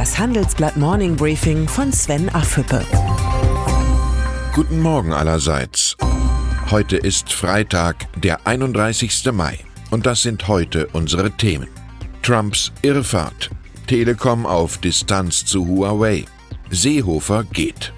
Das Handelsblatt Morning Briefing von Sven Affüppe. Guten Morgen allerseits. Heute ist Freitag, der 31. Mai. Und das sind heute unsere Themen. Trumps Irrfahrt. Telekom auf Distanz zu Huawei. Seehofer geht.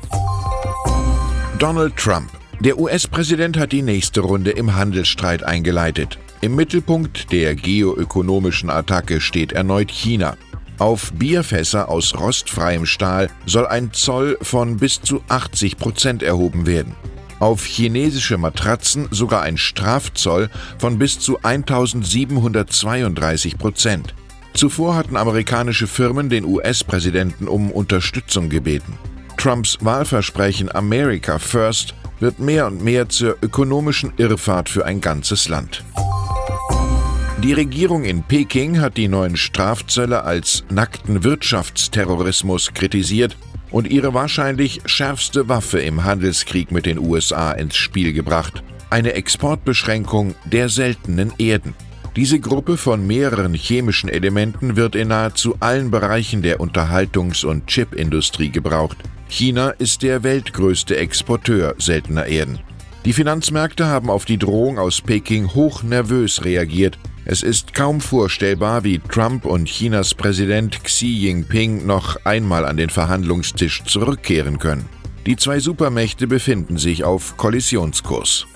Donald Trump. Der US-Präsident hat die nächste Runde im Handelsstreit eingeleitet. Im Mittelpunkt der geoökonomischen Attacke steht erneut China. Auf Bierfässer aus rostfreiem Stahl soll ein Zoll von bis zu 80 Prozent erhoben werden. Auf chinesische Matratzen sogar ein Strafzoll von bis zu 1732 Prozent. Zuvor hatten amerikanische Firmen den US-Präsidenten um Unterstützung gebeten. Trumps Wahlversprechen America First wird mehr und mehr zur ökonomischen Irrfahrt für ein ganzes Land. Die Regierung in Peking hat die neuen Strafzölle als nackten Wirtschaftsterrorismus kritisiert und ihre wahrscheinlich schärfste Waffe im Handelskrieg mit den USA ins Spiel gebracht, eine Exportbeschränkung der seltenen Erden. Diese Gruppe von mehreren chemischen Elementen wird in nahezu allen Bereichen der Unterhaltungs- und Chipindustrie gebraucht. China ist der weltgrößte Exporteur seltener Erden. Die Finanzmärkte haben auf die Drohung aus Peking hoch nervös reagiert es ist kaum vorstellbar, wie Trump und Chinas Präsident Xi Jinping noch einmal an den Verhandlungstisch zurückkehren können. Die zwei Supermächte befinden sich auf Kollisionskurs.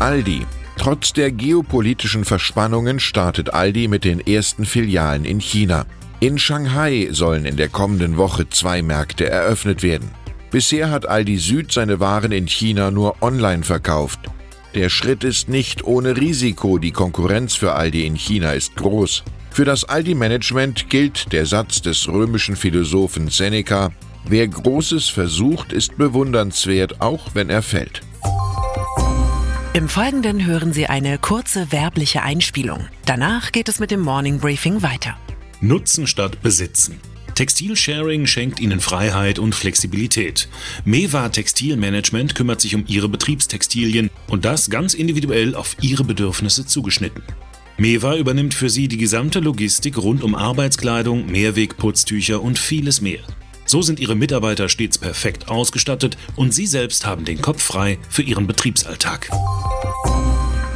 Aldi. Trotz der geopolitischen Verspannungen startet Aldi mit den ersten Filialen in China. In Shanghai sollen in der kommenden Woche zwei Märkte eröffnet werden. Bisher hat Aldi Süd seine Waren in China nur online verkauft. Der Schritt ist nicht ohne Risiko, die Konkurrenz für Aldi in China ist groß. Für das Aldi-Management gilt der Satz des römischen Philosophen Seneca, wer Großes versucht, ist bewundernswert, auch wenn er fällt. Im Folgenden hören Sie eine kurze werbliche Einspielung. Danach geht es mit dem Morning Briefing weiter. Nutzen statt Besitzen. Textilsharing schenkt Ihnen Freiheit und Flexibilität. Mewa Textilmanagement kümmert sich um Ihre Betriebstextilien und das ganz individuell auf Ihre Bedürfnisse zugeschnitten. Mewa übernimmt für Sie die gesamte Logistik rund um Arbeitskleidung, Mehrwegputztücher und vieles mehr. So sind Ihre Mitarbeiter stets perfekt ausgestattet und Sie selbst haben den Kopf frei für Ihren Betriebsalltag.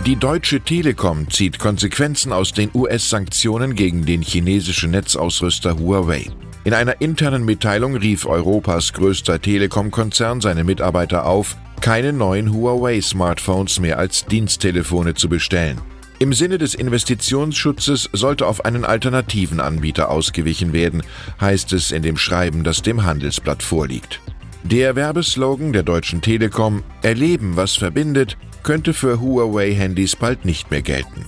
Die Deutsche Telekom zieht Konsequenzen aus den US-Sanktionen gegen den chinesischen Netzausrüster Huawei. In einer internen Mitteilung rief Europas größter Telekom-Konzern seine Mitarbeiter auf, keine neuen Huawei-Smartphones mehr als Diensttelefone zu bestellen. Im Sinne des Investitionsschutzes sollte auf einen alternativen Anbieter ausgewichen werden, heißt es in dem Schreiben, das dem Handelsblatt vorliegt. Der Werbeslogan der Deutschen Telekom Erleben, was verbindet, könnte für Huawei-Handys bald nicht mehr gelten.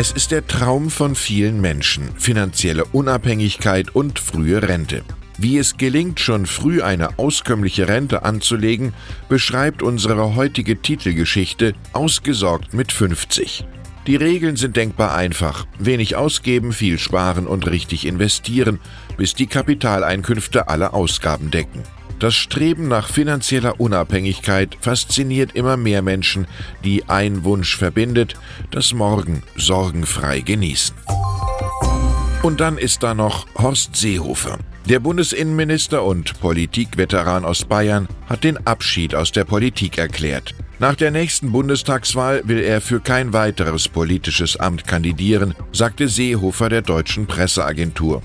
Es ist der Traum von vielen Menschen, finanzielle Unabhängigkeit und frühe Rente. Wie es gelingt, schon früh eine auskömmliche Rente anzulegen, beschreibt unsere heutige Titelgeschichte Ausgesorgt mit 50. Die Regeln sind denkbar einfach. Wenig ausgeben, viel sparen und richtig investieren, bis die Kapitaleinkünfte alle Ausgaben decken. Das Streben nach finanzieller Unabhängigkeit fasziniert immer mehr Menschen, die ein Wunsch verbindet, das Morgen sorgenfrei genießen. Und dann ist da noch Horst Seehofer. Der Bundesinnenminister und Politikveteran aus Bayern hat den Abschied aus der Politik erklärt. Nach der nächsten Bundestagswahl will er für kein weiteres politisches Amt kandidieren, sagte Seehofer der deutschen Presseagentur.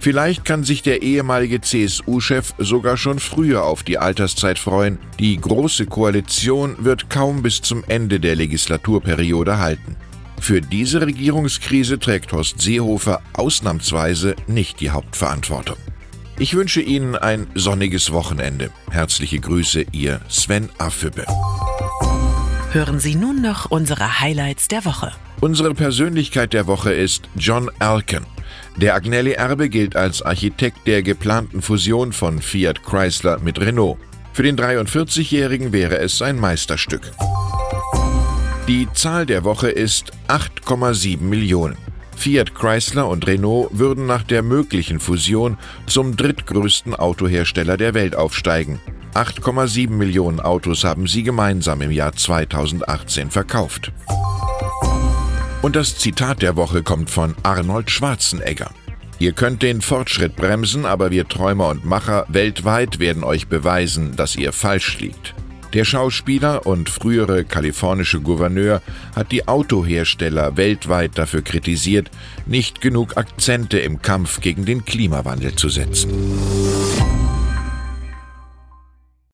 Vielleicht kann sich der ehemalige CSU-Chef sogar schon früher auf die Alterszeit freuen. Die Große Koalition wird kaum bis zum Ende der Legislaturperiode halten. Für diese Regierungskrise trägt Horst Seehofer ausnahmsweise nicht die Hauptverantwortung. Ich wünsche Ihnen ein sonniges Wochenende. Herzliche Grüße, Ihr Sven Affüppe. Hören Sie nun noch unsere Highlights der Woche. Unsere Persönlichkeit der Woche ist John Alken. Der Agnelli-Erbe gilt als Architekt der geplanten Fusion von Fiat Chrysler mit Renault. Für den 43-Jährigen wäre es sein Meisterstück. Die Zahl der Woche ist 8,7 Millionen. Fiat Chrysler und Renault würden nach der möglichen Fusion zum drittgrößten Autohersteller der Welt aufsteigen. 8,7 Millionen Autos haben sie gemeinsam im Jahr 2018 verkauft. Und das Zitat der Woche kommt von Arnold Schwarzenegger. Ihr könnt den Fortschritt bremsen, aber wir Träumer und Macher weltweit werden euch beweisen, dass ihr falsch liegt. Der Schauspieler und frühere kalifornische Gouverneur hat die Autohersteller weltweit dafür kritisiert, nicht genug Akzente im Kampf gegen den Klimawandel zu setzen.